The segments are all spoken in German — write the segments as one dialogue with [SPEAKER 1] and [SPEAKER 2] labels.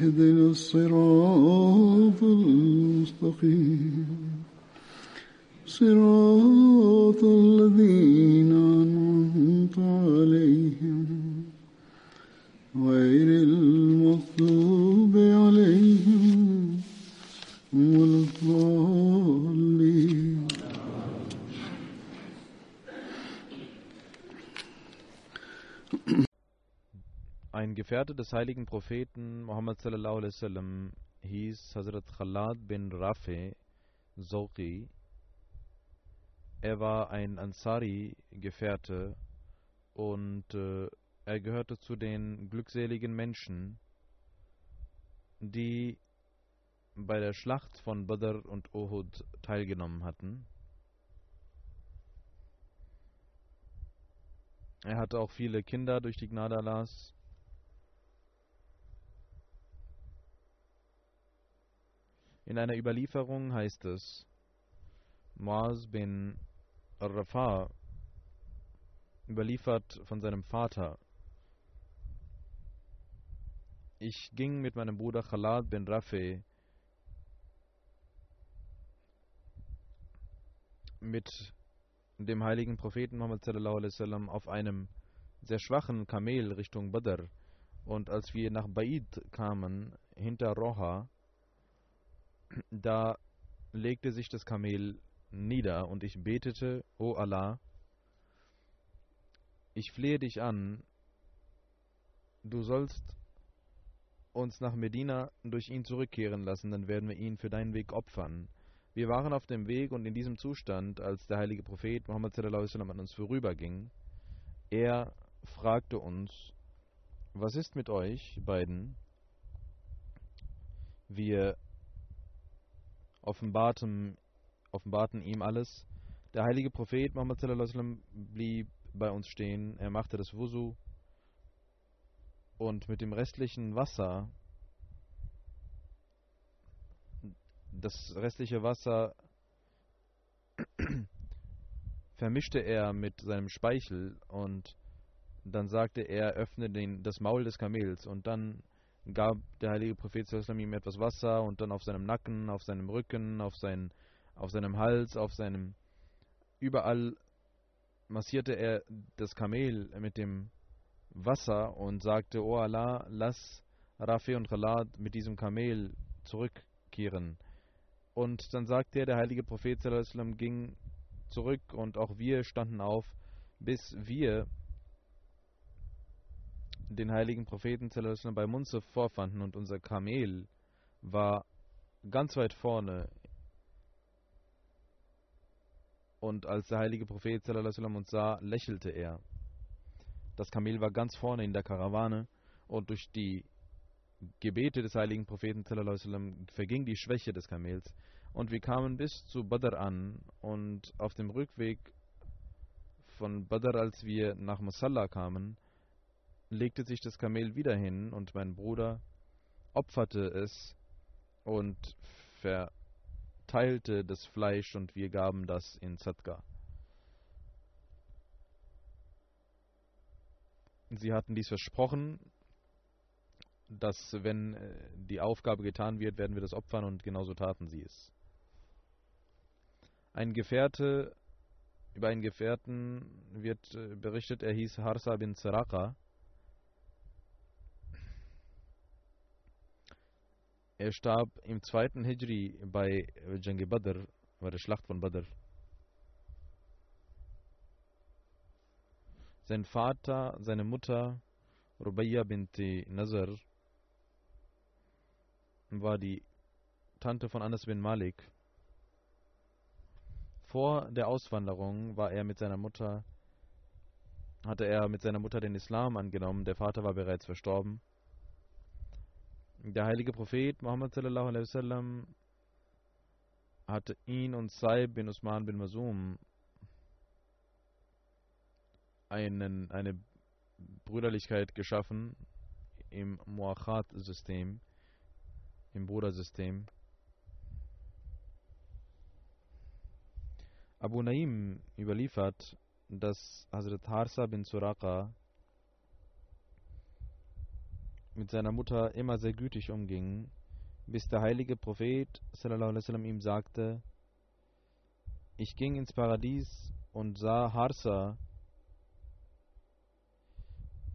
[SPEAKER 1] اهدنا الصراط
[SPEAKER 2] des heiligen Propheten Muhammad sallallahu alaihi wasallam hieß Hazrat Khalad bin Rafi Zoqi. Er war ein Ansari-Gefährte und äh, er gehörte zu den glückseligen Menschen, die bei der Schlacht von Badr und Uhud teilgenommen hatten. Er hatte auch viele Kinder durch die Gnade Allahs. In einer Überlieferung heißt es, Muaz bin Rafa überliefert von seinem Vater, ich ging mit meinem Bruder Khalad bin Rafi mit dem heiligen Propheten Muhammad auf einem sehr schwachen Kamel Richtung Badr. Und als wir nach Baid kamen hinter Roha da legte sich das Kamel nieder und ich betete, O Allah, ich flehe dich an, du sollst uns nach Medina durch ihn zurückkehren lassen, dann werden wir ihn für deinen Weg opfern. Wir waren auf dem Weg und in diesem Zustand, als der heilige Prophet Muhammad sallallahu alaihi an uns vorüberging, er fragte uns, was ist mit euch beiden? Wir offenbarten, offenbarten ihm alles. Der heilige Prophet Muhammad wasallam blieb bei uns stehen. Er machte das Wusu und mit dem restlichen Wasser, das restliche Wasser vermischte er mit seinem Speichel und dann sagte er, öffne den, das Maul des Kamels und dann gab der heilige Prophet ihm etwas Wasser und dann auf seinem Nacken, auf seinem Rücken, auf, sein, auf seinem Hals, auf seinem überall massierte er das Kamel mit dem Wasser und sagte, O Allah, lass Rafi und Khalad mit diesem Kamel zurückkehren. Und dann sagte er, der heilige Prophet ging zurück und auch wir standen auf, bis wir den heiligen Propheten bei Munzef vorfanden und unser Kamel war ganz weit vorne. Und als der heilige Prophet uns sah, lächelte er. Das Kamel war ganz vorne in der Karawane und durch die Gebete des heiligen Propheten verging die Schwäche des Kamels und wir kamen bis zu Badr an und auf dem Rückweg von Badr, als wir nach Musalla kamen, legte sich das Kamel wieder hin und mein Bruder opferte es und verteilte das Fleisch und wir gaben das in Zadka. Sie hatten dies versprochen, dass wenn äh, die Aufgabe getan wird, werden wir das opfern und genauso taten sie es. Ein Gefährte, über einen Gefährten wird äh, berichtet, er hieß Harsa bin Zeraka. Er starb im zweiten Hijri bei Jangi Badr, bei der Schlacht von Badr. Sein Vater, seine Mutter, Rubayya binti Nazar, war die Tante von Anas bin Malik. Vor der Auswanderung war er mit seiner Mutter, hatte er mit seiner Mutter den Islam angenommen. Der Vater war bereits verstorben. Der heilige Prophet Muhammad sallallahu alaihi wasallam hatte ihn und Saib bin Usman bin Masum einen, eine Brüderlichkeit geschaffen im Muachat-System, im Brudersystem. Abu Naim überliefert, dass Hazrat Harsa bin Suraka mit seiner Mutter immer sehr gütig umging, bis der heilige Prophet sallam, ihm sagte, ich ging ins Paradies und sah Harsa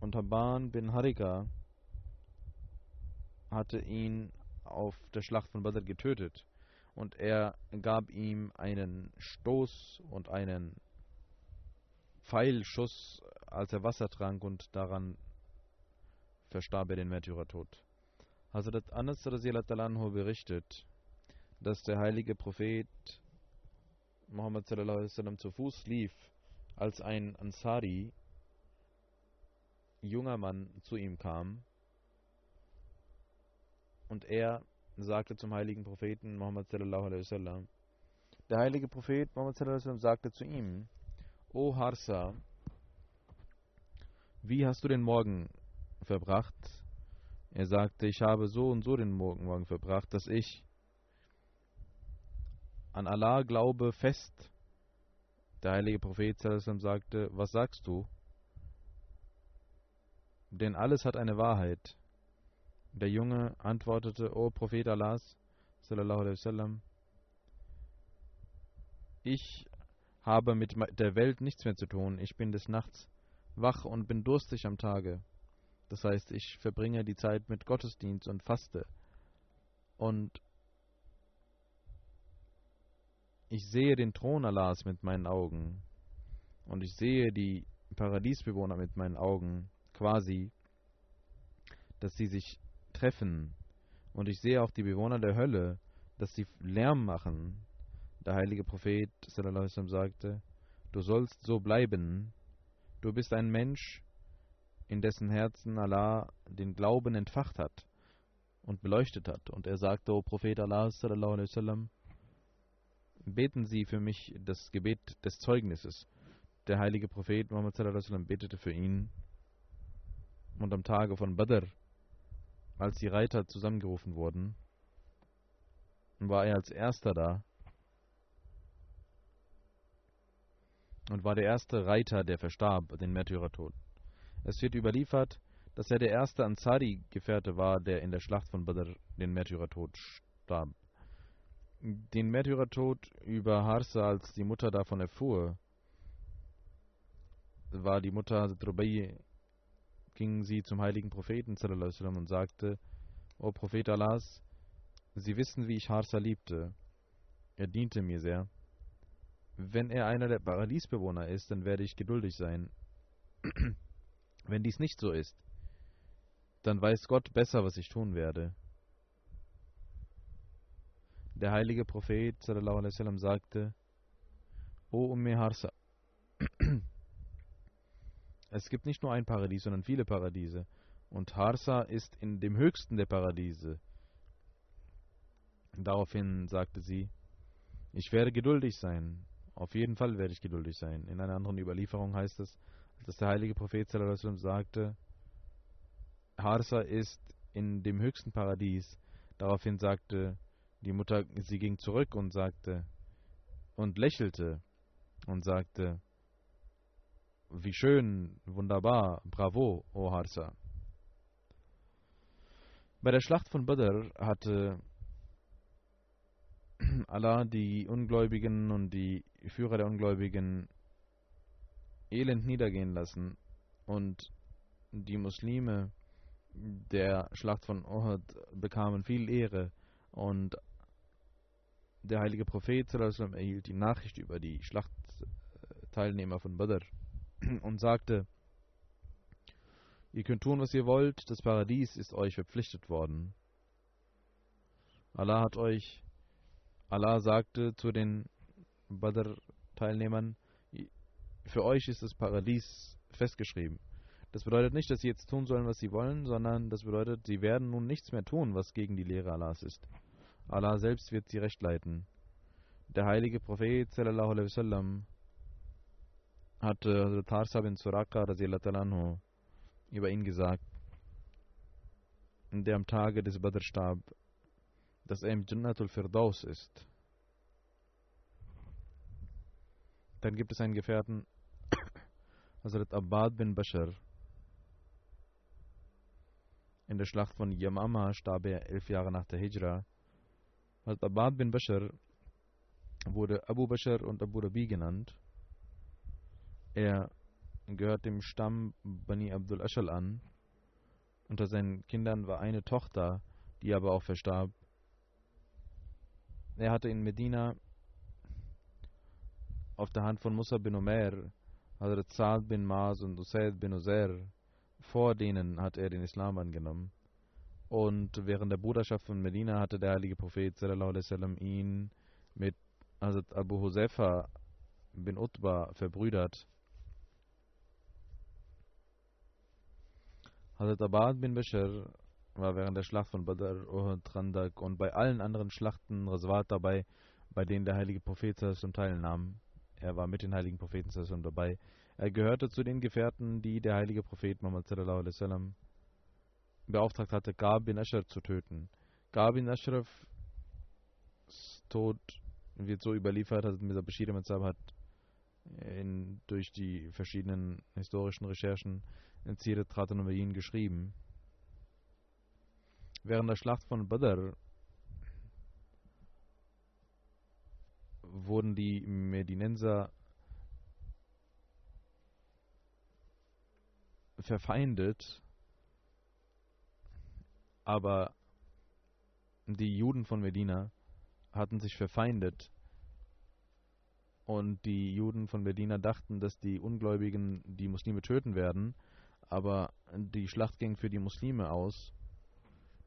[SPEAKER 2] und Haban bin Harika hatte ihn auf der Schlacht von Badr getötet. Und er gab ihm einen Stoß und einen Pfeilschuss, als er Wasser trank und daran verstarb er den Märtyrertod. Hazrat Anas anhu berichtet, dass der heilige Prophet Muhammad sallam, zu Fuß lief, als ein Ansari junger Mann zu ihm kam und er sagte zum heiligen Propheten Muhammad wasallam, der heilige Prophet Muhammad wasallam sagte zu ihm, O Harsa, wie hast du den Morgen verbracht? Er sagte, ich habe so und so den Morgen verbracht, dass ich an Allah glaube fest. Der heilige Prophet sagte, was sagst du? denn alles hat eine Wahrheit. Der Junge antwortete, O Prophet wasallam, ich habe mit der Welt nichts mehr zu tun. Ich bin des Nachts wach und bin durstig am Tage. Das heißt, ich verbringe die Zeit mit Gottesdienst und faste. Und ich sehe den Thron Allahs mit meinen Augen. Und ich sehe die Paradiesbewohner mit meinen Augen quasi, dass sie sich treffen. Und ich sehe auch die Bewohner der Hölle, dass sie Lärm machen. Der heilige Prophet sallam, sagte, du sollst so bleiben. Du bist ein Mensch, in dessen Herzen Allah den Glauben entfacht hat und beleuchtet hat. Und er sagte, O Prophet Allah, sallam, beten Sie für mich das Gebet des Zeugnisses. Der heilige Prophet Muhammad sallam, betete für ihn und am Tage von Badr, als die Reiter zusammengerufen wurden, war er als erster da und war der erste Reiter, der verstarb, den Märtyrertod. Es wird überliefert, dass er der erste Ansari-Gefährte war, der in der Schlacht von Badr den Märtyrertod starb. Den Märtyrertod über Harsa, als die Mutter davon erfuhr, war die Mutter Rubayy ging sie zum heiligen Propheten und sagte, O Prophet Allahs, Sie wissen, wie ich Harsa liebte. Er diente mir sehr. Wenn er einer der Paradiesbewohner ist, dann werde ich geduldig sein. Wenn dies nicht so ist, dann weiß Gott besser, was ich tun werde. Der heilige Prophet sallam, sagte, O Umme Harsa, es gibt nicht nur ein Paradies, sondern viele Paradiese. Und Harsa ist in dem höchsten der Paradiese. Daraufhin sagte sie, ich werde geduldig sein. Auf jeden Fall werde ich geduldig sein. In einer anderen Überlieferung heißt es, dass der heilige Prophet sagte, Harsa ist in dem höchsten Paradies. Daraufhin sagte die Mutter, sie ging zurück und sagte und lächelte und sagte, wie schön, wunderbar, bravo, O Harsa. Bei der Schlacht von Badr hatte Allah die Ungläubigen und die Führer der Ungläubigen elend niedergehen lassen und die Muslime der Schlacht von Uhud bekamen viel Ehre und der heilige Prophet erhielt die Nachricht über die Schlachtteilnehmer von Badr und sagte, ihr könnt tun, was ihr wollt, das Paradies ist euch verpflichtet worden. Allah hat euch, Allah sagte zu den Badr-Teilnehmern, für euch ist das Paradies festgeschrieben. Das bedeutet nicht, dass sie jetzt tun sollen, was sie wollen, sondern das bedeutet, sie werden nun nichts mehr tun, was gegen die Lehre Allahs ist. Allah selbst wird sie recht leiten. Der heilige Prophet sallallahu alaihi wasallam hat äh, Tarsa bin Suraka anhu, über ihn gesagt, der am Tage des Badr starb, dass er im Jannatul Firdaus ist. Dann gibt es einen Gefährten, Hazrat Abbad bin Bashar, in der Schlacht von Yamama starb er elf Jahre nach der Hijra. Hazrat Abbad bin Bashar wurde Abu Bashar und Abu Rabi genannt. Er gehört dem Stamm Bani Abdul Ashal an. Unter seinen Kindern war eine Tochter, die aber auch verstarb. Er hatte in Medina auf der Hand von Musa bin Umair, Hazrat Saad bin Maas und Usaid bin Uzair vor denen hat er den Islam angenommen. Und während der Bruderschaft von Medina hatte der heilige Prophet sallam, ihn mit Hazrat Abu Huzaifa bin Utba verbrüdert. Hazrat Abad bin Bashir war während der Schlacht von Badr, Uhud, Trandak und bei allen anderen Schlachten Raswat dabei, bei denen der heilige Prophet teilnahm. Er war mit den heiligen Propheten dabei. Er gehörte zu den Gefährten, die der heilige Prophet Muhammad sallam, beauftragt hatte, Gab bin Ashraf zu töten. Gab bin Ashrafs Tod wird so überliefert, also Mr. Bashir Matzab hat in, durch die verschiedenen historischen Recherchen in Sirat Tratan über ihn geschrieben. Während der Schlacht von Badr wurden die Medinenser verfeindet, aber die Juden von Medina hatten sich verfeindet und die Juden von Medina dachten, dass die Ungläubigen die Muslime töten werden, aber die Schlacht ging für die Muslime aus.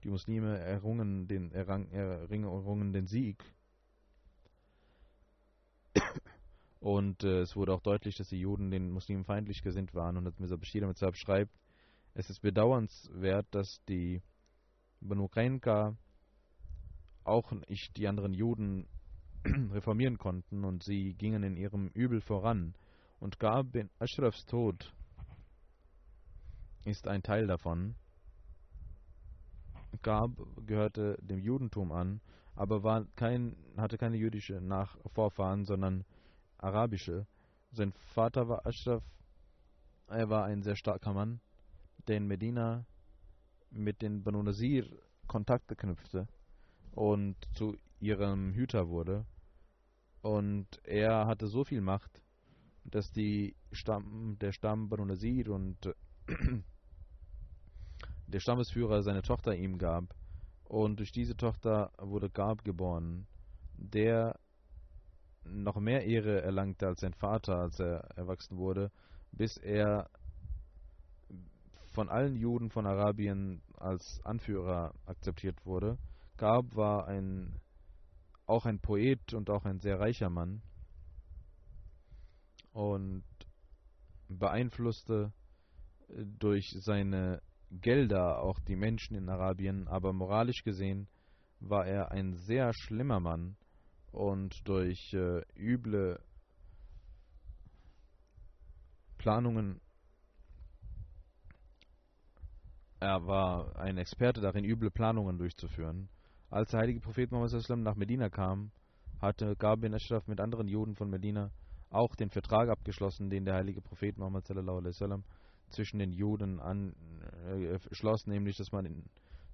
[SPEAKER 2] Die Muslime errungen den, errang, errungen den Sieg und äh, es wurde auch deutlich, dass die Juden den Muslimen feindlich gesinnt waren. Und Mirza Bashir damit schreibt, es ist bedauernswert, dass die Banu Qainqa auch nicht die anderen Juden reformieren konnten und sie gingen in ihrem Übel voran. Und Gab bin Ashrafs Tod ist ein Teil davon. Gab gehörte dem Judentum an, aber war kein, hatte keine jüdische Nach Vorfahren, sondern arabische. Sein Vater war Ashraf. Er war ein sehr starker Mann, der in Medina mit den Banu Nasir Kontakte knüpfte und zu ihrem Hüter wurde. Und er hatte so viel Macht, dass die Stamm, der Stamm Banu Nasir und der Stammesführer seine Tochter ihm gab. Und durch diese Tochter wurde Gab geboren, der noch mehr Ehre erlangte als sein Vater, als er erwachsen wurde, bis er von allen Juden von Arabien als Anführer akzeptiert wurde. Gab war ein auch ein Poet und auch ein sehr reicher Mann und beeinflusste durch seine Gelder auch die Menschen in Arabien, aber moralisch gesehen war er ein sehr schlimmer Mann und durch äh, üble Planungen er war ein Experte darin, üble Planungen durchzuführen. Als der heilige Prophet Muhammad nach Medina kam, hatte Gab bin Ashraf mit anderen Juden von Medina auch den Vertrag abgeschlossen, den der heilige Prophet Muhammad sallam zwischen den Juden an, äh, schloss, nämlich, dass man in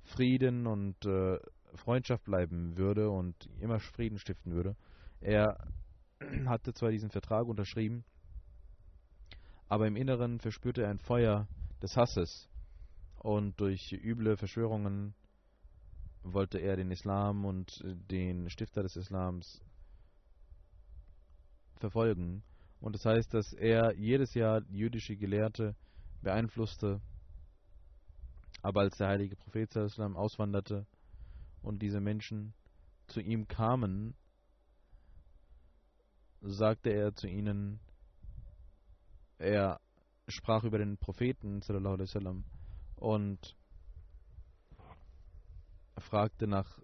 [SPEAKER 2] Frieden und äh, Freundschaft bleiben würde und immer Frieden stiften würde. Er hatte zwar diesen Vertrag unterschrieben, aber im Inneren verspürte er ein Feuer des Hasses und durch üble Verschwörungen wollte er den Islam und den Stifter des Islams verfolgen. Und das heißt, dass er jedes Jahr jüdische Gelehrte beeinflusste. Aber als der heilige Prophet Islam auswanderte und diese Menschen zu ihm kamen, sagte er zu ihnen, er sprach über den Propheten sallam, und fragte nach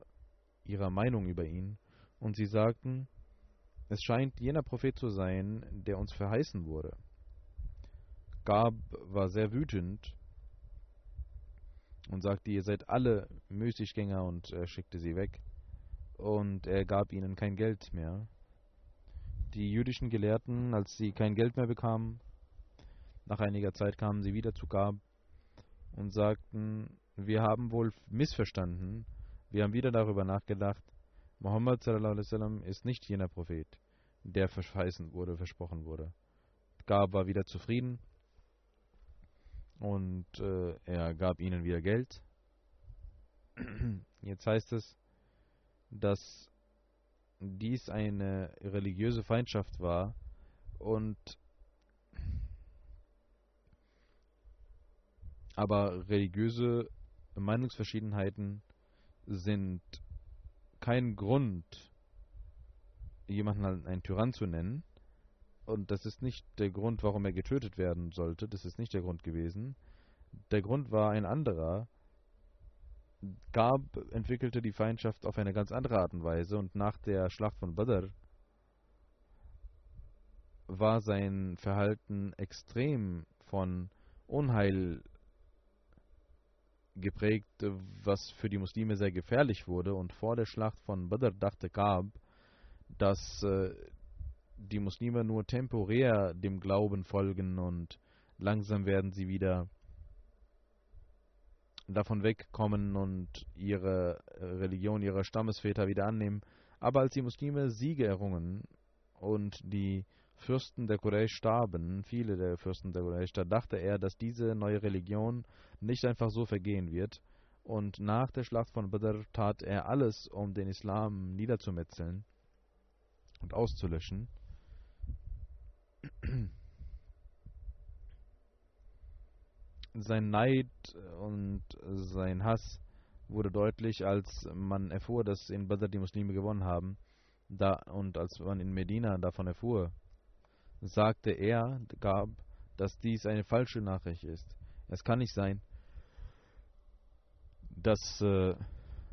[SPEAKER 2] ihrer Meinung über ihn. Und sie sagten, es scheint jener Prophet zu sein, der uns verheißen wurde. Gab war sehr wütend und sagte, ihr seid alle Müßiggänger und er schickte sie weg. Und er gab ihnen kein Geld mehr. Die jüdischen Gelehrten, als sie kein Geld mehr bekamen, nach einiger Zeit kamen sie wieder zu Gab und sagten, wir haben wohl missverstanden, wir haben wieder darüber nachgedacht, sallam, ist nicht jener Prophet, der verheißen wurde, versprochen wurde. Gab war wieder zufrieden und äh, er gab ihnen wieder Geld. Jetzt heißt es, dass dies eine religiöse Feindschaft war und aber religiöse Meinungsverschiedenheiten sind kein Grund, jemanden einen Tyrann zu nennen. Und das ist nicht der Grund, warum er getötet werden sollte. Das ist nicht der Grund gewesen. Der Grund war ein anderer. Gab entwickelte die Feindschaft auf eine ganz andere Art und Weise und nach der Schlacht von Badr war sein Verhalten extrem von Unheil geprägt, was für die Muslime sehr gefährlich wurde. Und vor der Schlacht von Badr dachte Kaab, dass äh, die Muslime nur temporär dem Glauben folgen und langsam werden sie wieder davon wegkommen und ihre Religion, ihre Stammesväter wieder annehmen. Aber als die Muslime Siege errungen und die Fürsten der Quraysh starben, viele der Fürsten der Quraysh, da dachte er, dass diese neue Religion nicht einfach so vergehen wird. Und nach der Schlacht von Badr tat er alles, um den Islam niederzumetzeln und auszulöschen. Sein Neid und sein Hass wurde deutlich, als man erfuhr, dass in Badr die Muslime gewonnen haben. Da, und als man in Medina davon erfuhr, sagte er, gab, dass dies eine falsche Nachricht ist. Es kann nicht sein, dass äh,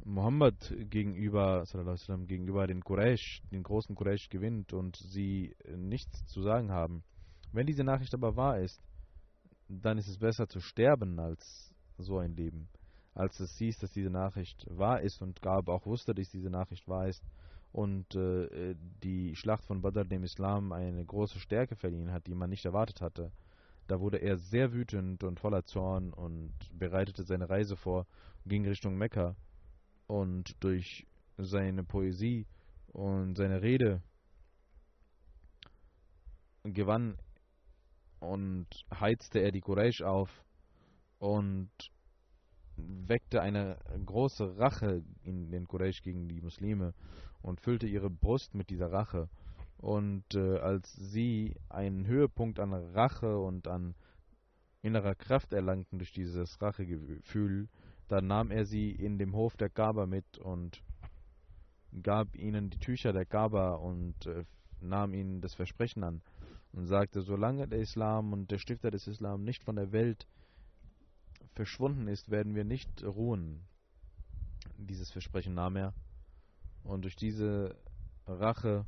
[SPEAKER 2] Muhammad gegenüber, sallam, gegenüber den Quraysh, den großen Quraysh gewinnt und sie nichts zu sagen haben. Wenn diese Nachricht aber wahr ist, dann ist es besser zu sterben als so ein Leben. Als es hieß, dass diese Nachricht wahr ist und Gab auch wusste, dass diese Nachricht wahr ist, und äh, die Schlacht von Badr dem Islam eine große Stärke verliehen hat, die man nicht erwartet hatte. Da wurde er sehr wütend und voller Zorn und bereitete seine Reise vor, ging Richtung Mekka und durch seine Poesie und seine Rede gewann und heizte er die Quraysh auf und weckte eine große Rache in den Quraysh gegen die Muslime und füllte ihre Brust mit dieser Rache. Und äh, als sie einen Höhepunkt an Rache und an innerer Kraft erlangten durch dieses Rachegefühl, dann nahm er sie in dem Hof der Gaba mit und gab ihnen die Tücher der Gaba und äh, nahm ihnen das Versprechen an und sagte, solange der Islam und der Stifter des Islam nicht von der Welt verschwunden ist, werden wir nicht ruhen. Dieses Versprechen nahm er und durch diese Rache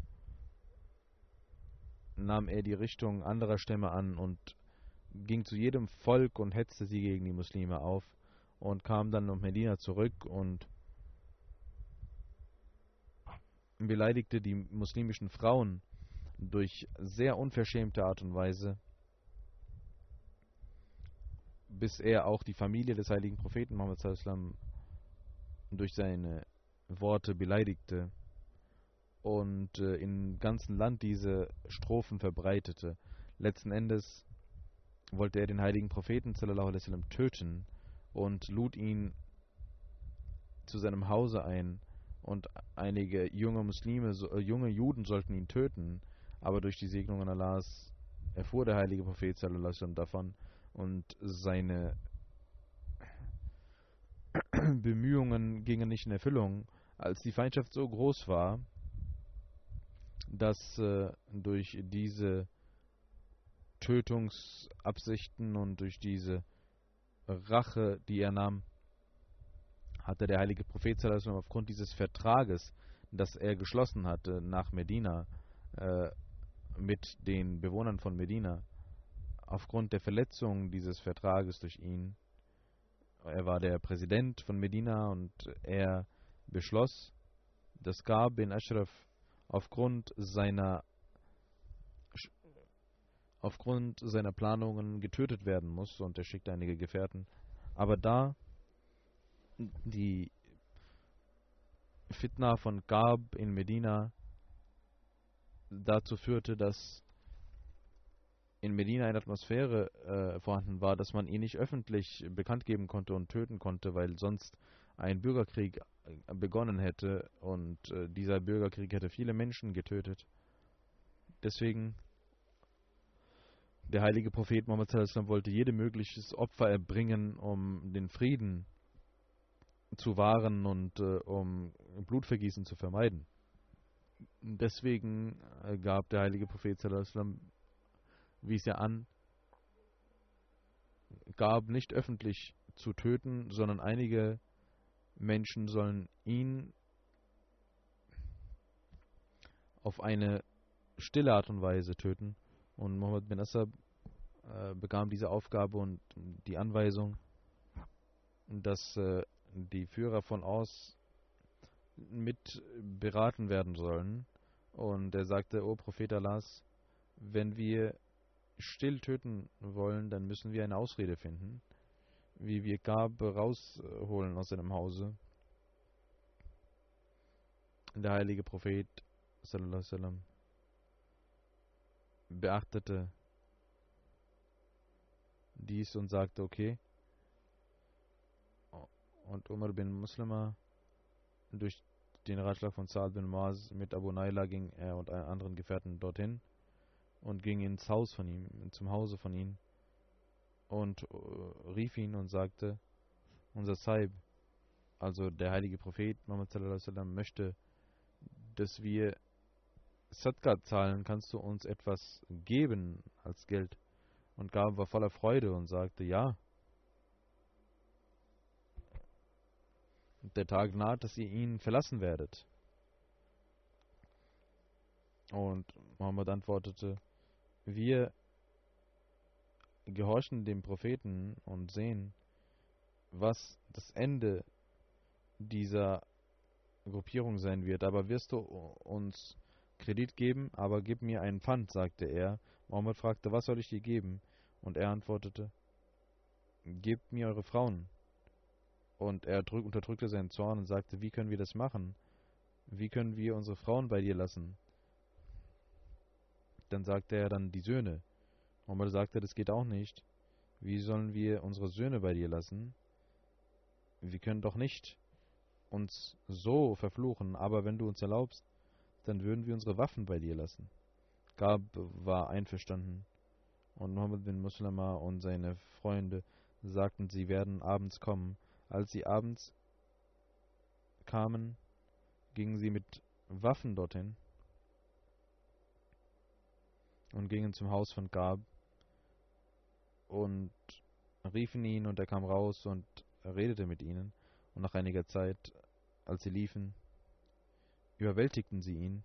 [SPEAKER 2] nahm er die Richtung anderer Stämme an und ging zu jedem Volk und hetzte sie gegen die Muslime auf. Und kam dann nach Medina zurück und beleidigte die muslimischen Frauen durch sehr unverschämte Art und Weise, bis er auch die Familie des heiligen Propheten Muhammad durch seine Worte beleidigte und äh, im ganzen Land diese Strophen verbreitete. Letzten Endes wollte er den heiligen Propheten sallam, töten und lud ihn zu seinem Hause ein. Und einige junge Muslime, äh, junge Juden sollten ihn töten, aber durch die Segnungen Allahs erfuhr der heilige Prophet sallam, davon. Und seine Bemühungen gingen nicht in Erfüllung, als die Feindschaft so groß war, dass äh, durch diese Tötungsabsichten und durch diese Rache, die er nahm, hatte der heilige Prophet aufgrund dieses Vertrages, das er geschlossen hatte nach Medina äh, mit den Bewohnern von Medina, aufgrund der Verletzung dieses Vertrages durch ihn, er war der Präsident von Medina und er beschloss, dass Gab bin Ashraf aufgrund seiner aufgrund seiner Planungen getötet werden muss und er schickte einige Gefährten. Aber da die Fitna von Gab in Medina dazu führte, dass in Medina eine Atmosphäre äh, vorhanden war, dass man ihn nicht öffentlich bekannt geben konnte und töten konnte, weil sonst ein Bürgerkrieg äh, begonnen hätte und äh, dieser Bürgerkrieg hätte viele Menschen getötet. Deswegen der heilige Prophet Muhammad wollte jede mögliches Opfer erbringen, um den Frieden zu wahren und äh, um Blutvergießen zu vermeiden. Deswegen äh, gab der heilige Prophet wies er an, gab nicht öffentlich zu töten, sondern einige Menschen sollen ihn auf eine stille Art und Weise töten. Und Mohammed bin Assad äh, bekam diese Aufgabe und die Anweisung, dass äh, die Führer von aus mit beraten werden sollen. Und er sagte, O Prophet Allahs, wenn wir still töten wollen, dann müssen wir eine Ausrede finden, wie wir Gab rausholen aus seinem Hause. Der heilige Prophet sallam, beachtete dies und sagte, okay. Und Umar bin Muslima durch den Ratschlag von Saad bin Maaz mit Abu Naila ging er und einen anderen Gefährten dorthin und ging ins Haus von ihm, zum Hause von ihm und uh, rief ihn und sagte, unser Saib, also der heilige Prophet Muhammad sallam, möchte, dass wir Sadqa zahlen, kannst du uns etwas geben als Geld? Und Gab war voller Freude und sagte, ja. Der Tag naht, dass ihr ihn verlassen werdet. Und Muhammad antwortete, wir gehorchen dem Propheten und sehen, was das Ende dieser Gruppierung sein wird. Aber wirst du uns Kredit geben? Aber gib mir einen Pfand, sagte er. Mohammed fragte, was soll ich dir geben? Und er antwortete, gebt mir eure Frauen. Und er unterdrückte seinen Zorn und sagte, wie können wir das machen? Wie können wir unsere Frauen bei dir lassen? Dann sagte er dann die Söhne. Omar sagte, das geht auch nicht. Wie sollen wir unsere Söhne bei dir lassen? Wir können doch nicht uns so verfluchen, aber wenn du uns erlaubst, dann würden wir unsere Waffen bei dir lassen. Gab war einverstanden und Muhammad bin Muslima und seine Freunde sagten, sie werden abends kommen. Als sie abends kamen, gingen sie mit Waffen dorthin und gingen zum Haus von Gab und riefen ihn und er kam raus und redete mit ihnen. Und nach einiger Zeit, als sie liefen, überwältigten sie ihn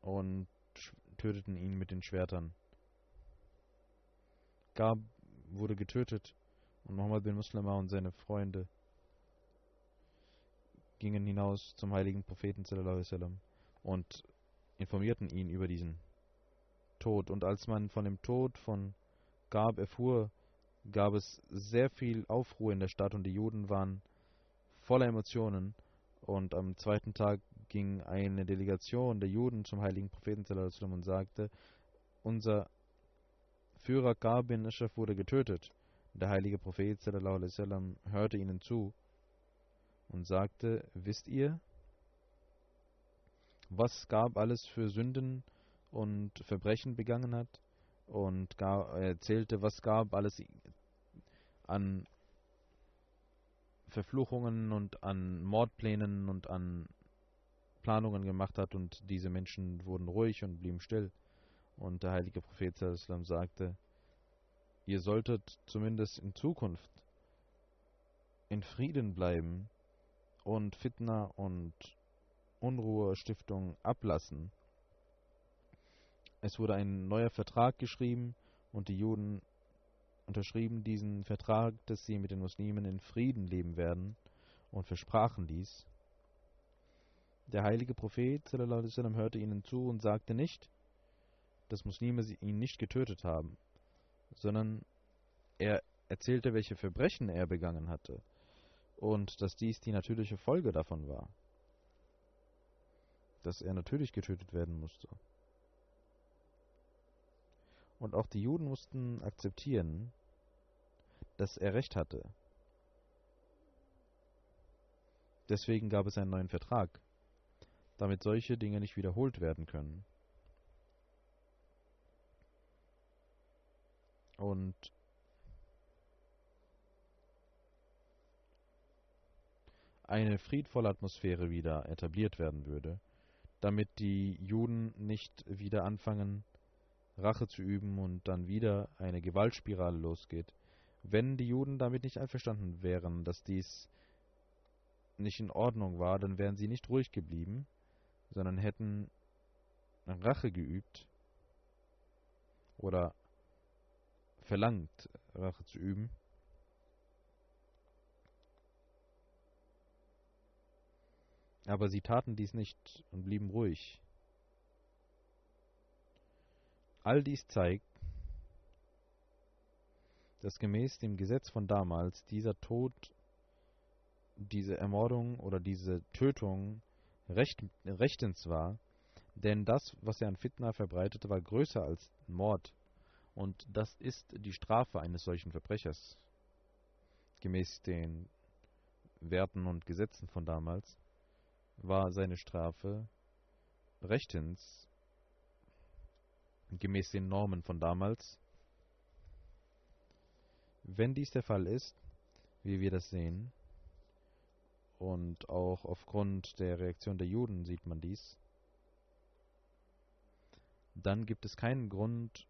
[SPEAKER 2] und töteten ihn mit den Schwertern. Gab wurde getötet und Muhammad bin Muslima und seine Freunde gingen hinaus zum heiligen Propheten und informierten ihn über diesen Tod. Und als man von dem Tod von Gab erfuhr, gab es sehr viel Aufruhr in der Stadt und die Juden waren voller Emotionen. Und am zweiten Tag ging eine Delegation der Juden zum heiligen Propheten und sagte, unser Führer Gab bin wurde getötet. Der heilige Prophet hörte ihnen zu und sagte, wisst ihr, was Gab alles für Sünden und Verbrechen begangen hat? Und erzählte, was Gab alles an Verfluchungen und an Mordplänen und an Planungen gemacht hat und diese Menschen wurden ruhig und blieben still. Und der heilige Prophet sagte, ihr solltet zumindest in Zukunft in Frieden bleiben und Fitna und Unruhestiftung ablassen. Es wurde ein neuer Vertrag geschrieben und die Juden unterschrieben diesen Vertrag, dass sie mit den Muslimen in Frieden leben werden und versprachen dies. Der heilige Prophet sallam, hörte ihnen zu und sagte nicht, dass Muslime ihn nicht getötet haben, sondern er erzählte, welche Verbrechen er begangen hatte und dass dies die natürliche Folge davon war, dass er natürlich getötet werden musste. Und auch die Juden mussten akzeptieren, dass er recht hatte. Deswegen gab es einen neuen Vertrag, damit solche Dinge nicht wiederholt werden können. Und eine friedvolle Atmosphäre wieder etabliert werden würde, damit die Juden nicht wieder anfangen, Rache zu üben und dann wieder eine Gewaltspirale losgeht. Wenn die Juden damit nicht einverstanden wären, dass dies nicht in Ordnung war, dann wären sie nicht ruhig geblieben, sondern hätten Rache geübt oder verlangt, Rache zu üben. Aber sie taten dies nicht und blieben ruhig. All dies zeigt, dass gemäß dem Gesetz von damals dieser Tod, diese Ermordung oder diese Tötung recht, rechtens war, denn das, was er an Fitna verbreitete, war größer als Mord. Und das ist die Strafe eines solchen Verbrechers, gemäß den Werten und Gesetzen von damals war seine Strafe rechtens gemäß den Normen von damals. Wenn dies der Fall ist, wie wir das sehen, und auch aufgrund der Reaktion der Juden sieht man dies, dann gibt es keinen Grund,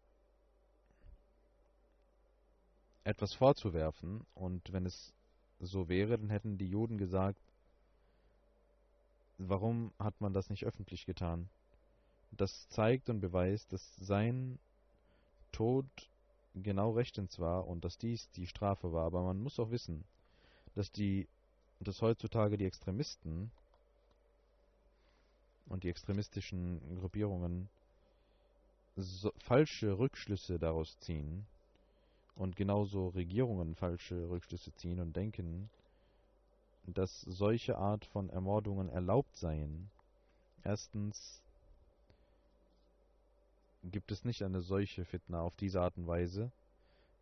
[SPEAKER 2] etwas vorzuwerfen. Und wenn es so wäre, dann hätten die Juden gesagt, warum hat man das nicht öffentlich getan? Das zeigt und beweist, dass sein Tod genau rechtens war und dass dies die Strafe war. Aber man muss auch wissen, dass die, dass heutzutage die Extremisten und die extremistischen Gruppierungen so falsche Rückschlüsse daraus ziehen und genauso Regierungen falsche Rückschlüsse ziehen und denken, dass solche Art von Ermordungen erlaubt seien. Erstens gibt es nicht eine solche Fitna auf diese Art und Weise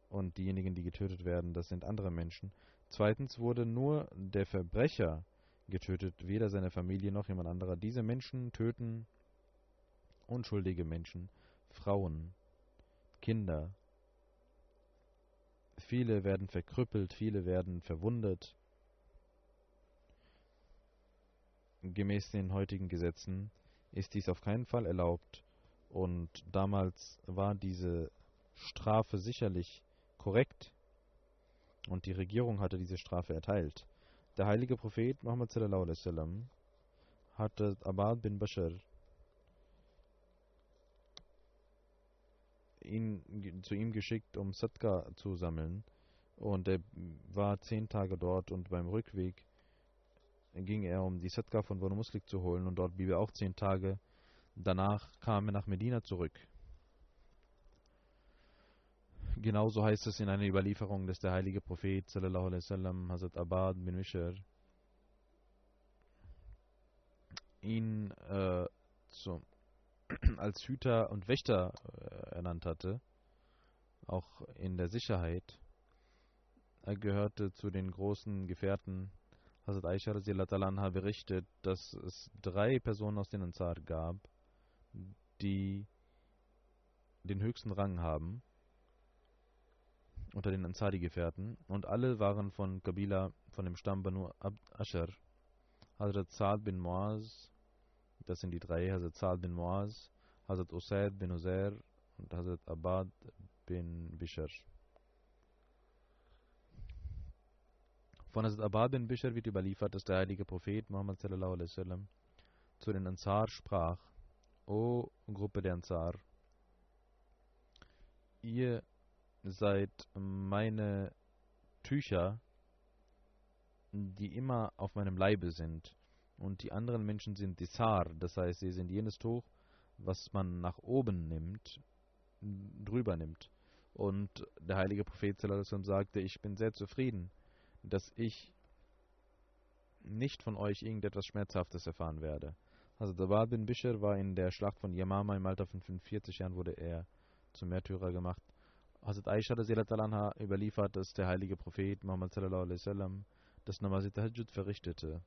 [SPEAKER 2] und diejenigen, die getötet werden, das sind andere Menschen. Zweitens wurde nur der Verbrecher getötet, weder seine Familie noch jemand anderer. Diese Menschen töten unschuldige Menschen, Frauen, Kinder. Viele werden verkrüppelt, viele werden verwundet. gemäß den heutigen Gesetzen ist dies auf keinen Fall erlaubt und damals war diese Strafe sicherlich korrekt und die Regierung hatte diese Strafe erteilt. Der heilige Prophet Muhammad sallallahu alaihi wasallam hatte Abad bin Bashar ihn zu ihm geschickt, um Sadka zu sammeln. Und er war zehn Tage dort und beim Rückweg ging er, um die Sadka von Banu Muslik zu holen und dort blieb er auch zehn Tage. Danach kam er nach Medina zurück. Genauso heißt es in einer Überlieferung, dass der heilige Prophet sallallahu alaihi wasallam Hazrat Abad bin Mishr ihn äh, zum, als Hüter und Wächter äh, ernannt hatte, auch in der Sicherheit. Er gehörte zu den großen Gefährten. Hazrat Aisha anha berichtet, dass es drei Personen aus den Ansar gab, die den höchsten Rang haben unter den Ansari-Gefährten und alle waren von Kabila, von dem Stamm Banu Asher. Hazrat Saad bin Muaz, das sind die drei, Hazrat Saad bin Muaz, Hazrat Usaid bin Uzair und Hazrat Abad bin Bishr. Von Hazrat Abad bin Bishr wird überliefert, dass der heilige Prophet Muhammad sallallahu alaihi wasallam zu den Ansar sprach: O Gruppe der Ansar, ihr seid meine Tücher, die immer auf meinem Leibe sind. Und die anderen Menschen sind Disar, das heißt, sie sind jenes Tuch, was man nach oben nimmt, drüber nimmt. Und der heilige Prophet sagte, ich bin sehr zufrieden, dass ich nicht von euch irgendetwas Schmerzhaftes erfahren werde. Also Dawad bin Bishr war in der Schlacht von Yamama im Alter von 45 Jahren wurde er zum Märtyrer gemacht. Hazrat Aisha anha überliefert, dass der heilige Prophet Muhammad sallallahu alaihi wasallam das Namaz Tahajjud verrichtete.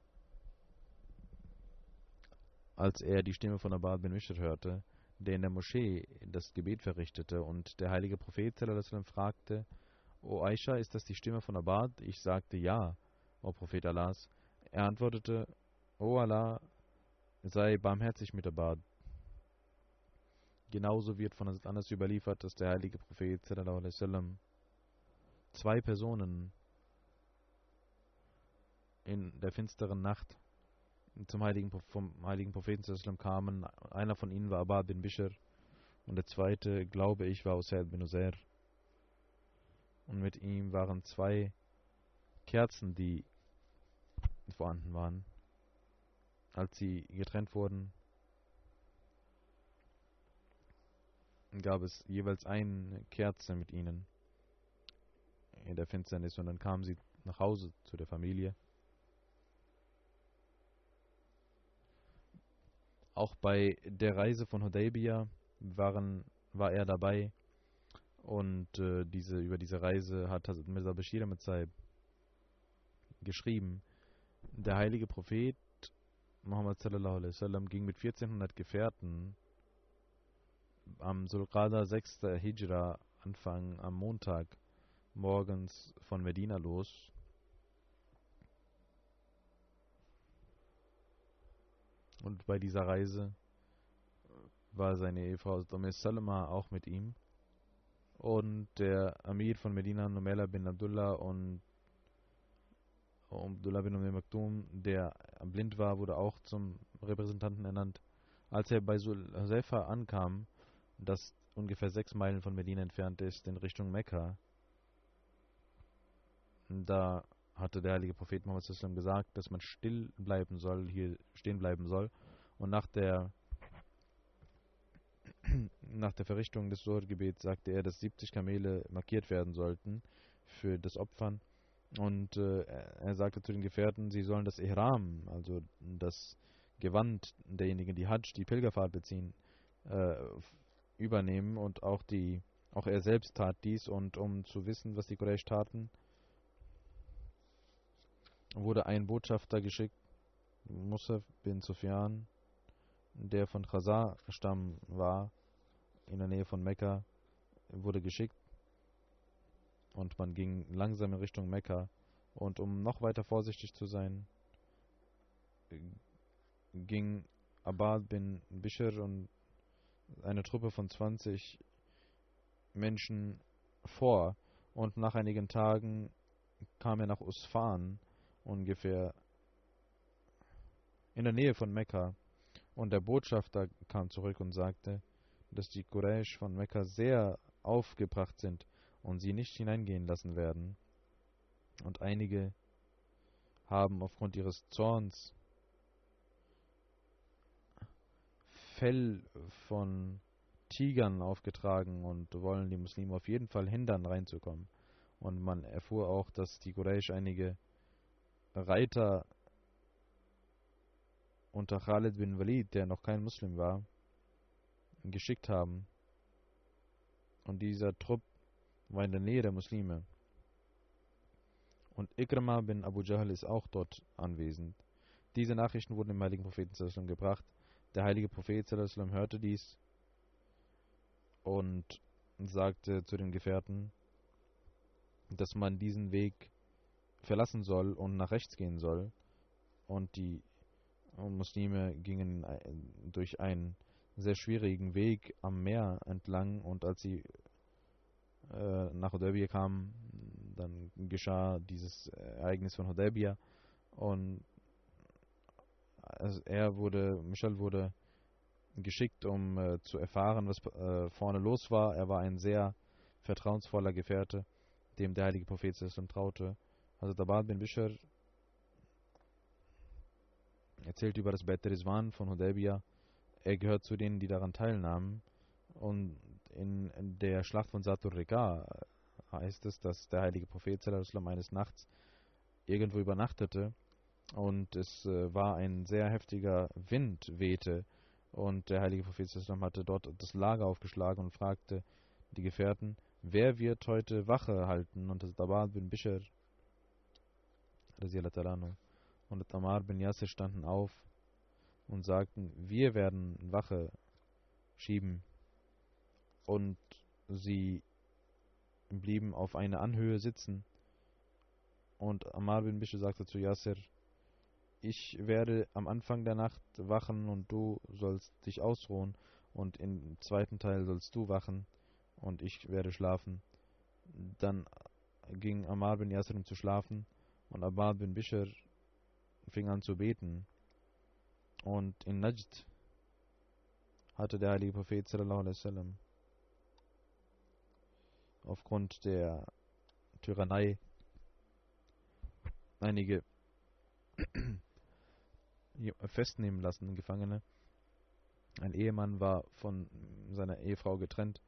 [SPEAKER 2] Als er die Stimme von Abad bin Mishr hörte, der in der Moschee das Gebet verrichtete und der heilige Prophet sallallahu alaihi wasallam fragte, O Aisha, ist das die Stimme von Abad? Ich sagte ja, O Prophet Allahs. Er antwortete, O Allah, sei barmherzig mit Abad. Genauso wird von Anas überliefert, dass der heilige Prophet sallam, zwei Personen in der finsteren Nacht zum heiligen, vom heiligen Propheten sallam, kamen. Einer von ihnen war Abad bin Bishr und der zweite, glaube ich, war Usaid bin Uzair. Und mit ihm waren zwei Kerzen, die vorhanden waren. Als sie getrennt wurden, gab es jeweils eine Kerze mit ihnen in der Finsternis und dann kamen sie nach Hause zu der Familie. Auch bei der Reise von Hudaybiyah waren, war er dabei und äh, diese, über diese Reise hat Hazrat Mirza Bashir Saib geschrieben. Der heilige Prophet Muhammad sallallahu alaihi wasallam ging mit 1400 Gefährten am Sulqada 6. Hijra Anfang am Montag morgens von Medina los. Und bei dieser Reise war seine Ehefrau Domis Salama auch mit ihm. Und der Amir von Medina, Numela bin Abdullah und Abdullah bin Umay Maktoum, der blind war, wurde auch zum Repräsentanten ernannt. Als er bei Sulhasaifa ankam, das ungefähr sechs Meilen von Medina entfernt ist, in Richtung Mekka. Da hatte der heilige Prophet Muhammad gesagt, dass man still bleiben soll, hier stehen bleiben soll. Und nach der nach der Verrichtung des Suhr-Gebets sagte er, dass 70 Kamele markiert werden sollten für das Opfern. Und äh, er sagte zu den Gefährten, sie sollen das Ihram, also das Gewand derjenigen, die Hajj, die Pilgerfahrt beziehen, äh, übernehmen und auch die auch er selbst tat dies. Und um zu wissen, was die Quraysh taten, wurde ein Botschafter geschickt, Musaf bin Sufyan, der von Khazar Stamm war, in der Nähe von Mekka, wurde geschickt und man ging langsam in Richtung Mekka. Und um noch weiter vorsichtig zu sein, ging Abad bin Bishr und eine Truppe von 20 Menschen vor. Und nach einigen Tagen kam er nach Usfan, ungefähr in der Nähe von Mekka, und der Botschafter kam zurück und sagte, dass die Quraysh von Mekka sehr aufgebracht sind und sie nicht hineingehen lassen werden. Und einige haben aufgrund ihres Zorns Fell von Tigern aufgetragen und wollen die Muslime auf jeden Fall hindern, reinzukommen. Und man erfuhr auch, dass die Quraysh einige Reiter unter Khalid bin Walid, der noch kein Muslim war, geschickt haben. Und dieser Trupp war in der Nähe der Muslime. Und Ikrama bin Abu Jahl ist auch dort anwesend. Diese Nachrichten wurden dem heiligen Propheten gebracht. Der heilige Prophet hörte dies und sagte zu den Gefährten, dass man diesen Weg verlassen soll und nach rechts gehen soll. Und die Muslime gingen durch einen sehr schwierigen Weg am Meer entlang und als sie äh, nach Hudaybiyah kamen, dann geschah dieses Ereignis von Hudaybiyah und also er wurde, Michel wurde geschickt, um äh, zu erfahren, was äh, vorne los war. Er war ein sehr vertrauensvoller Gefährte, dem der heilige Prophet traute. Also Abad bin Bishr erzählt über das Bet Rizwan von Hudaybiyah. Er gehört zu denen, die daran teilnahmen. Und in, der Schlacht von Satur Rika heißt es, dass der heilige Prophet eines Nachts irgendwo übernachtete und es äh, war ein sehr heftiger Wind wehte und der heilige Prophet hatte dort das Lager aufgeschlagen und fragte die Gefährten, wer wird heute Wache halten? Und das Dabad bin Bishr und Tamar bin Yasser standen auf und sagten, wir werden Wache schieben. Und sie blieben auf einer Anhöhe sitzen. Und Amar bin Bishr sagte zu Yasser, ich werde am Anfang der Nacht wachen und du sollst dich ausruhen und im zweiten Teil sollst du wachen und ich werde schlafen. Dann ging Amar bin Yasser zu schlafen und Abad bin Bishr fing an zu beten. Und in Najd hatte der heilige Prophet sallallahu alaihi wasallam aufgrund der Tyrannei einige festnehmen lassen, Gefangene. Ein Ehemann war von seiner Ehefrau getrennt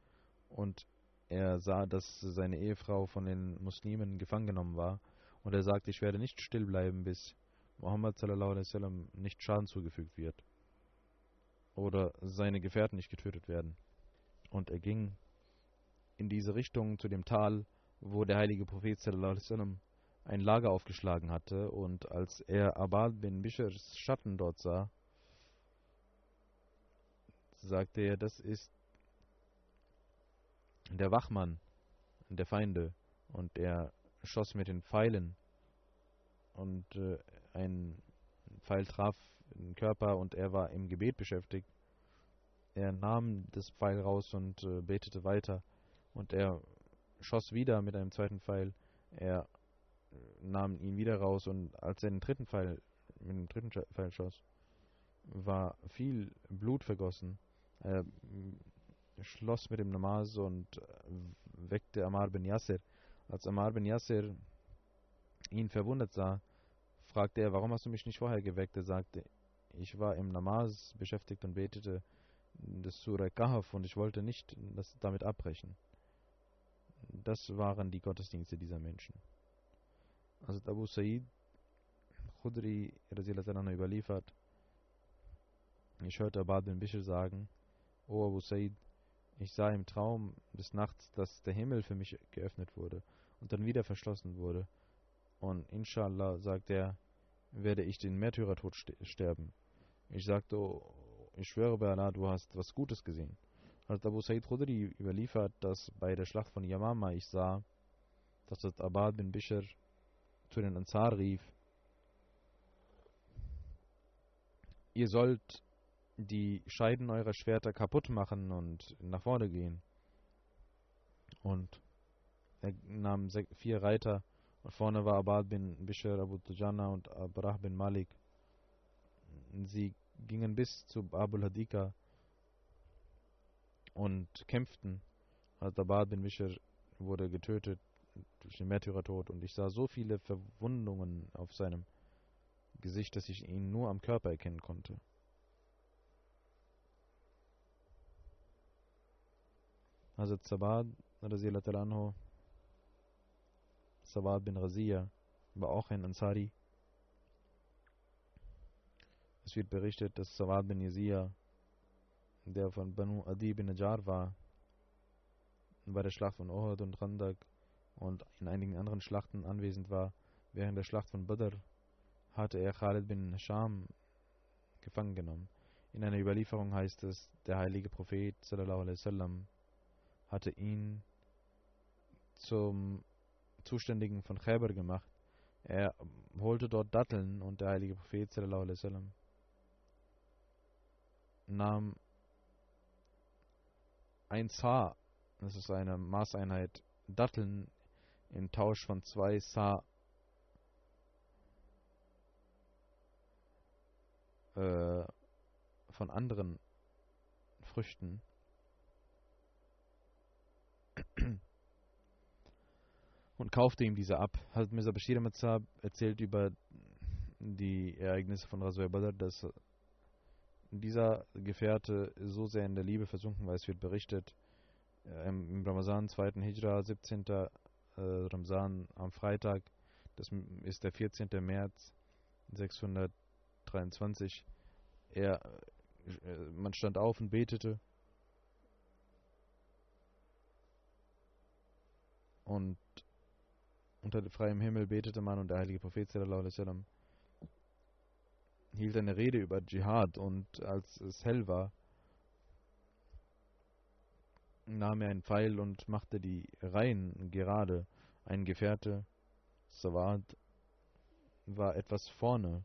[SPEAKER 2] und er sah, dass seine Ehefrau von den Muslimen gefangen genommen war und er sagte, ich werde nicht still bleiben, bis Muhammad sallam, nicht Schaden zugefügt wird oder seine Gefährten nicht getötet werden. Und er ging in diese Richtung zu dem Tal, wo der heilige Prophet ein Lager aufgeschlagen hatte. Und als er Abad bin Bishrs Schatten dort sah, sagte er, das ist der Wachmann der Feinde. Und er schoss mit den Pfeilen. Und äh, ein Pfeil traf den Körper und er war im Gebet beschäftigt. Er nahm das Pfeil raus und äh, betete weiter und er schoss wieder mit einem zweiten Pfeil. Er nahm ihn wieder raus und als er den dritten Pfeil mit dem dritten Pfeil schoss, war viel Blut vergossen. Er schloss mit dem Namaz und weckte Amar bin Yasser. Als Amar bin Yasser ihn verwundert sah, fragte er, warum hast du mich nicht vorher geweckt? Er sagte, ich war im Namaz beschäftigt und betete das Surah Kahf und ich wollte nicht das damit abbrechen. Das waren die Gottesdienste dieser Menschen. Also Abu Sa'id Khudri überliefert, ich hörte Abad bin Bishr sagen, O Abu Sa'id, ich sah im Traum des Nachts, dass der Himmel für mich geöffnet wurde und dann wieder verschlossen wurde und inshallah, sagt er, werde ich den Märtyrertod sterben. Ich sagte, oh, ich schwöre bei Allah, du hast was Gutes gesehen. Hat Abu Sa'id Khudri überliefert, dass bei der Schlacht von Yamama ich sah, dass das Abad bin Bishr zu den Ansar rief, ihr sollt die Scheiden eurer Schwerter kaputt machen und nach vorne gehen. Und er nahm vier Reiter Vorne war Abad bin Bishr Abu Tujana und Abrah bin Malik. Sie gingen bis zu Abul Hadika und kämpften. Al-Tabad bin Mishr wurde getötet durch den Märtyrertod und ich sah so viele Verwundungen auf seinem Gesicht, dass ich ihn nur am Körper erkennen konnte. Hazrat Sabad, anhu, Sabad bin Razia, war auch ein Ansari. Es wird berichtet, dass Sabad bin Yazia, der von Banu Adi bin Najjar war, bei der Schlacht von Uhud und Randak und in einigen anderen Schlachten anwesend war. Während der Schlacht von Badr hatte er Khalid bin Hisham gefangen genommen. In einer Überlieferung heißt es, der heilige Prophet sallallahu hatte ihn zum Zuständigen von Khaybar gemacht. Er holte dort Datteln und der heilige Prophet sallallahu alaihi wasallam nahm ein Sa, das ist eine Maßeinheit, Datteln im Tausch von zwei Sa äh, von anderen Früchten und kaufte ihm diese ab. Hazrat Mirza Bashir erzählt über die Ereignisse von Rasul Badr, dass dieser Gefährte so sehr in der Liebe versunken war. Es wird berichtet, äh, im Ramazan, 2. Hijra, 17. Äh, Ramazan am Freitag, das ist der 14. März 623. Er, äh, man stand auf und betete und unter freiem Himmel betete man und der heilige Prophet sallallahu alaihi wasallam hielt eine Rede über Dschihad und als es hell war, nahm er einen Pfeil und machte die Reihen gerade. Ein Gefährte, Sawad, war etwas vorne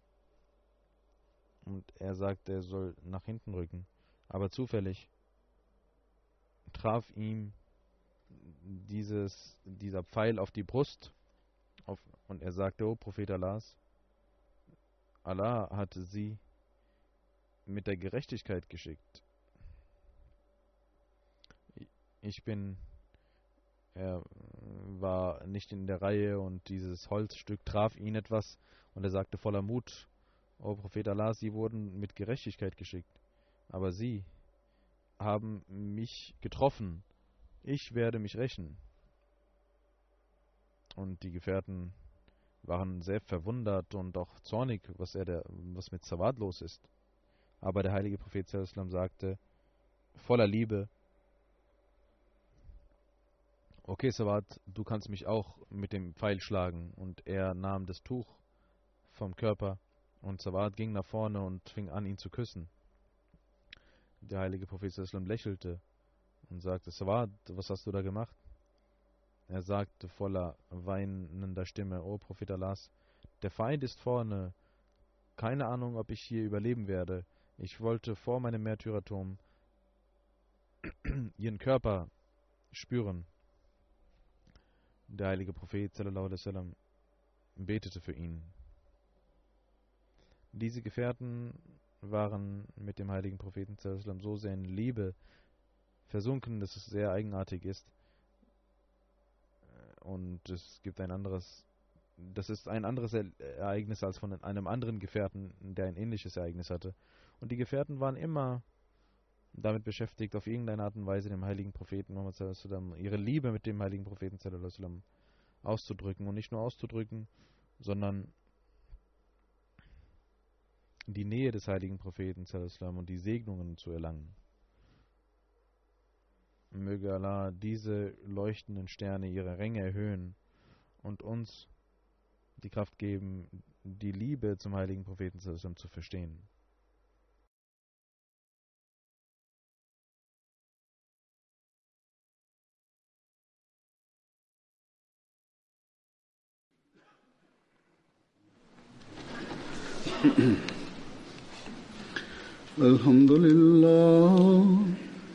[SPEAKER 2] und er sagte, er soll nach hinten rücken. Aber zufällig traf ihm dieses, dieser Pfeil auf die Brust auf, und er sagte, O Prophet Allahs, Allah hatte sie mit der Gerechtigkeit geschickt. Ich bin, er war nicht in der Reihe und dieses Holzstück traf ihn etwas und er sagte voller Mut, O Prophet Allah, sie wurden mit Gerechtigkeit geschickt, aber sie haben mich getroffen, ich werde mich rächen. Und die Gefährten waren sehr verwundert und auch zornig, was, er der, was mit Sawad los ist. Aber der heilige Prophet Sallam sagte, voller Liebe, okay Sawad, du kannst mich auch mit dem Pfeil schlagen. Und er nahm das Tuch vom Körper und Sawad ging nach vorne und fing an, ihn zu küssen. Der heilige Prophet Sallam lächelte und sagte, Sawad, was hast du da gemacht? Er sagte voller weinender Stimme, O Prophet Allahs, der Feind ist vorne. Keine Ahnung, ob ich hier überleben werde. Ich wollte vor meinem Märtyrertum ihren Körper spüren. Der heilige Prophet sallam, betete für ihn. Diese Gefährten waren mit dem heiligen Propheten sallam, so sehr in Liebe versunken, dass es sehr eigenartig ist, und es gibt ein anderes, das ist ein anderes Ereignis als von einem anderen Gefährten, der ein ähnliches Ereignis hatte. Und die Gefährten waren immer damit beschäftigt, auf irgendeine Art und Weise dem heiligen Propheten Muhammad ihre Liebe mit dem heiligen Propheten auszudrücken. Und nicht nur auszudrücken, sondern die Nähe des heiligen Propheten und die Segnungen zu erlangen. Möge Allah diese leuchtenden Sterne ihre Ränge erhöhen und uns die Kraft geben, die Liebe zum heiligen Propheten zu verstehen.
[SPEAKER 1] Alhamdulillah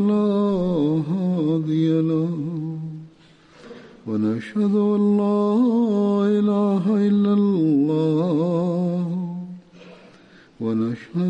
[SPEAKER 1] فلا هادي له ونشهد أن لا إله إلا الله. ونشهد